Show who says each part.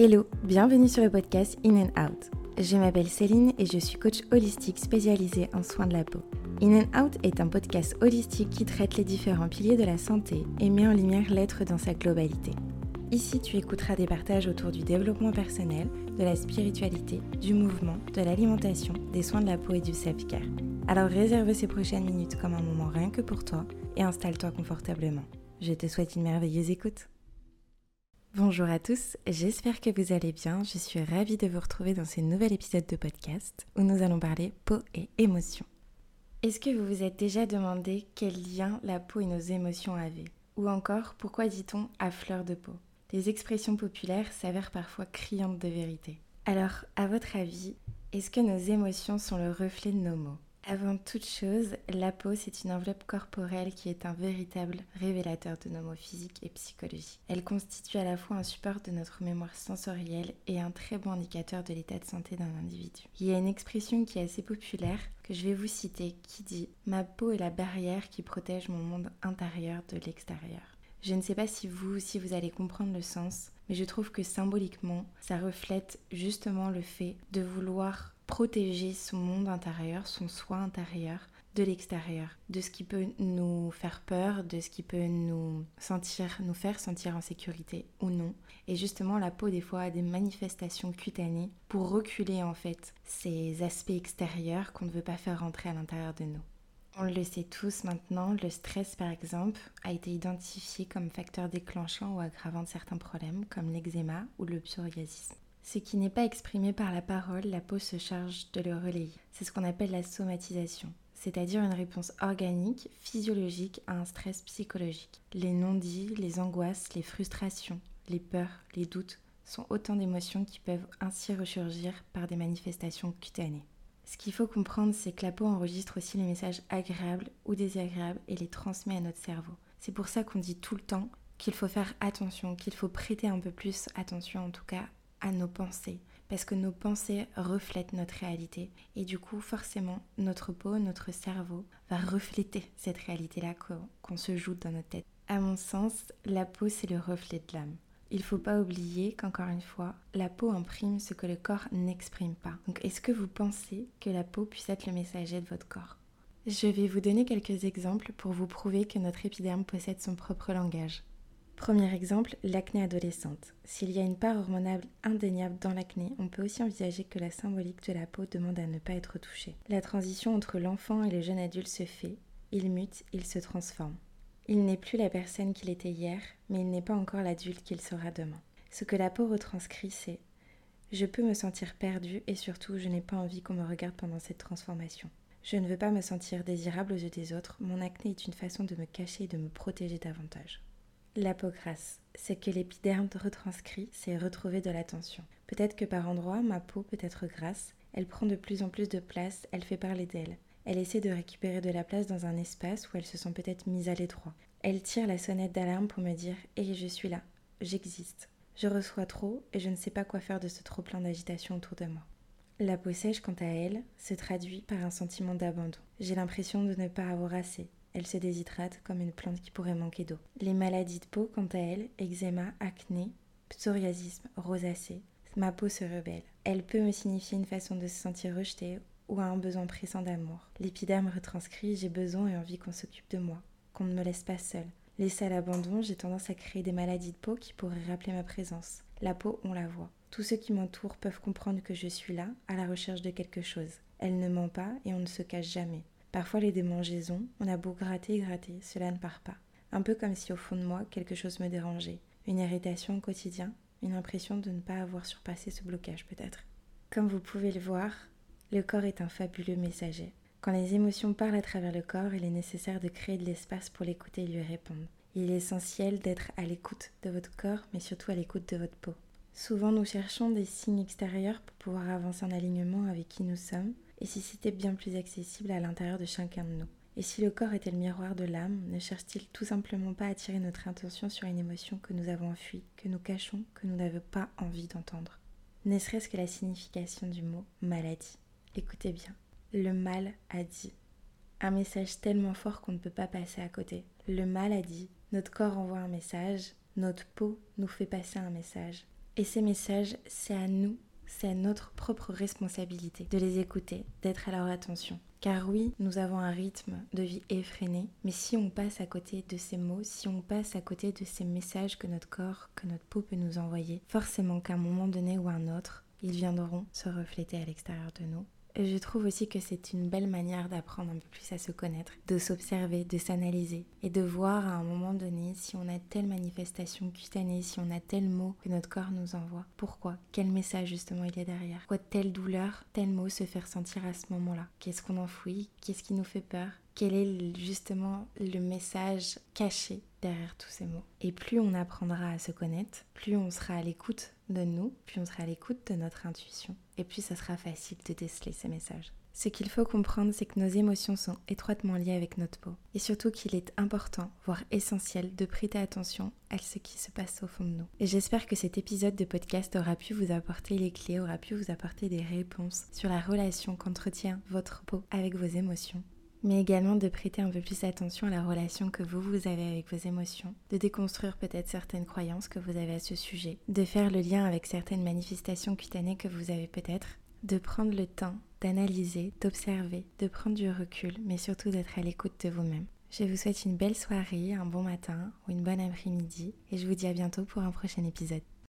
Speaker 1: Hello, bienvenue sur le podcast In and Out. Je m'appelle Céline et je suis coach holistique spécialisée en soins de la peau. In and Out est un podcast holistique qui traite les différents piliers de la santé et met en lumière l'être dans sa globalité. Ici, tu écouteras des partages autour du développement personnel, de la spiritualité, du mouvement, de l'alimentation, des soins de la peau et du self-care. Alors réserve ces prochaines minutes comme un moment rien que pour toi et installe-toi confortablement. Je te souhaite une merveilleuse écoute. Bonjour à tous, j'espère que vous allez bien. Je suis ravie de vous retrouver dans ce nouvel épisode de podcast où nous allons parler peau et émotions. Est-ce que vous vous êtes déjà demandé quel lien la peau et nos émotions avaient? Ou encore, pourquoi dit-on à fleur de peau Les expressions populaires s'avèrent parfois criantes de vérité. Alors, à votre avis, est-ce que nos émotions sont le reflet de nos mots? Avant toute chose, la peau, c'est une enveloppe corporelle qui est un véritable révélateur de nos mots physiques et psychologiques. Elle constitue à la fois un support de notre mémoire sensorielle et un très bon indicateur de l'état de santé d'un individu. Il y a une expression qui est assez populaire que je vais vous citer qui dit Ma peau est la barrière qui protège mon monde intérieur de l'extérieur. Je ne sais pas si vous vous allez comprendre le sens, mais je trouve que symboliquement, ça reflète justement le fait de vouloir protéger son monde intérieur, son soi intérieur de l'extérieur, de ce qui peut nous faire peur, de ce qui peut nous sentir, nous faire sentir en sécurité ou non. Et justement, la peau des fois a des manifestations cutanées pour reculer en fait ces aspects extérieurs qu'on ne veut pas faire rentrer à l'intérieur de nous. On le sait tous maintenant, le stress par exemple a été identifié comme facteur déclenchant ou aggravant de certains problèmes comme l'eczéma ou le psoriasis. Ce qui n'est pas exprimé par la parole, la peau se charge de le relayer. C'est ce qu'on appelle la somatisation, c'est-à-dire une réponse organique, physiologique à un stress psychologique. Les non-dits, les angoisses, les frustrations, les peurs, les doutes sont autant d'émotions qui peuvent ainsi ressurgir par des manifestations cutanées. Ce qu'il faut comprendre, c'est que la peau enregistre aussi les messages agréables ou désagréables et les transmet à notre cerveau. C'est pour ça qu'on dit tout le temps qu'il faut faire attention, qu'il faut prêter un peu plus attention en tout cas à nos pensées, parce que nos pensées reflètent notre réalité. Et du coup, forcément, notre peau, notre cerveau va refléter cette réalité-là qu'on se joue dans notre tête. À mon sens, la peau, c'est le reflet de l'âme. Il ne faut pas oublier qu'encore une fois, la peau imprime ce que le corps n'exprime pas. Donc est-ce que vous pensez que la peau puisse être le messager de votre corps? Je vais vous donner quelques exemples pour vous prouver que notre épiderme possède son propre langage. Premier exemple, l'acné adolescente. S'il y a une part hormonale indéniable dans l'acné, on peut aussi envisager que la symbolique de la peau demande à ne pas être touchée. La transition entre l'enfant et le jeune adulte se fait, il mute, il se transforme. Il n'est plus la personne qu'il était hier, mais il n'est pas encore l'adulte qu'il sera demain. Ce que la peau retranscrit, c'est je peux me sentir perdu et surtout je n'ai pas envie qu'on me regarde pendant cette transformation. Je ne veux pas me sentir désirable aux yeux des autres, mon acné est une façon de me cacher et de me protéger davantage. La peau grasse, c'est que l'épiderme retranscrit, c'est retrouver de l'attention. Peut-être que par endroits, ma peau peut être grasse, elle prend de plus en plus de place, elle fait parler d'elle. Elle essaie de récupérer de la place dans un espace où elle se sent peut-être mise à l'étroit. Elle tire la sonnette d'alarme pour me dire Hé, je suis là, j'existe. Je reçois trop et je ne sais pas quoi faire de ce trop plein d'agitation autour de moi. La peau sèche, quant à elle, se traduit par un sentiment d'abandon. J'ai l'impression de ne pas avoir assez, elle se déshydrate comme une plante qui pourrait manquer d'eau. Les maladies de peau, quant à elles, eczéma, acné, psoriasisme, rosacée, ma peau se rebelle. Elle peut me signifier une façon de se sentir rejetée ou un besoin pressant d'amour. L'épiderme retranscrit j'ai besoin et envie qu'on s'occupe de moi, qu'on ne me laisse pas seule. Laissée à l'abandon, j'ai tendance à créer des maladies de peau qui pourraient rappeler ma présence. La peau, on la voit. Tous ceux qui m'entourent peuvent comprendre que je suis là, à la recherche de quelque chose. Elle ne ment pas et on ne se cache jamais. Parfois les démangeaisons, on a beau gratter et gratter, cela ne part pas. Un peu comme si au fond de moi quelque chose me dérangeait, une irritation au quotidien, une impression de ne pas avoir surpassé ce blocage peut-être. Comme vous pouvez le voir, le corps est un fabuleux messager. Quand les émotions parlent à travers le corps, il est nécessaire de créer de l'espace pour l'écouter et lui répondre. Il est essentiel d'être à l'écoute de votre corps, mais surtout à l'écoute de votre peau. Souvent, nous cherchons des signes extérieurs pour pouvoir avancer en alignement avec qui nous sommes, et si c'était bien plus accessible à l'intérieur de chacun de nous? Et si le corps était le miroir de l'âme, ne cherche-t-il tout simplement pas à attirer notre attention sur une émotion que nous avons enfuie, que nous cachons, que nous n'avons pas envie d'entendre? Ne serait-ce que la signification du mot maladie. Écoutez bien, le mal a dit. Un message tellement fort qu'on ne peut pas passer à côté. Le mal a dit, notre corps envoie un message, notre peau nous fait passer un message. Et ces messages, c'est à nous, c'est à notre propre responsabilité de les écouter, d'être à leur attention. Car oui, nous avons un rythme de vie effréné, mais si on passe à côté de ces mots, si on passe à côté de ces messages que notre corps, que notre peau peut nous envoyer, forcément qu'à un moment donné ou un autre, ils viendront se refléter à l'extérieur de nous je trouve aussi que c'est une belle manière d'apprendre un peu plus à se connaître, de s'observer, de s'analyser et de voir à un moment donné si on a telle manifestation cutanée, si on a tel mot que notre corps nous envoie. Pourquoi? Quel message justement il est derrière? Quoi telle douleur, tel mot se fait ressentir à ce moment-là? Qu'est-ce qu'on enfouit? Qu'est-ce qui nous fait peur? Quel est justement le message caché derrière tous ces mots. Et plus on apprendra à se connaître, plus on sera à l'écoute de nous, plus on sera à l'écoute de notre intuition, et plus ça sera facile de déceler ces messages. Ce qu'il faut comprendre, c'est que nos émotions sont étroitement liées avec notre peau, et surtout qu'il est important, voire essentiel, de prêter attention à ce qui se passe au fond de nous. Et j'espère que cet épisode de podcast aura pu vous apporter les clés, aura pu vous apporter des réponses sur la relation qu'entretient votre peau avec vos émotions mais également de prêter un peu plus attention à la relation que vous, vous avez avec vos émotions, de déconstruire peut-être certaines croyances que vous avez à ce sujet, de faire le lien avec certaines manifestations cutanées que vous avez peut-être, de prendre le temps d'analyser, d'observer, de prendre du recul, mais surtout d'être à l'écoute de vous-même. Je vous souhaite une belle soirée, un bon matin ou une bonne après-midi, et je vous dis à bientôt pour un prochain épisode.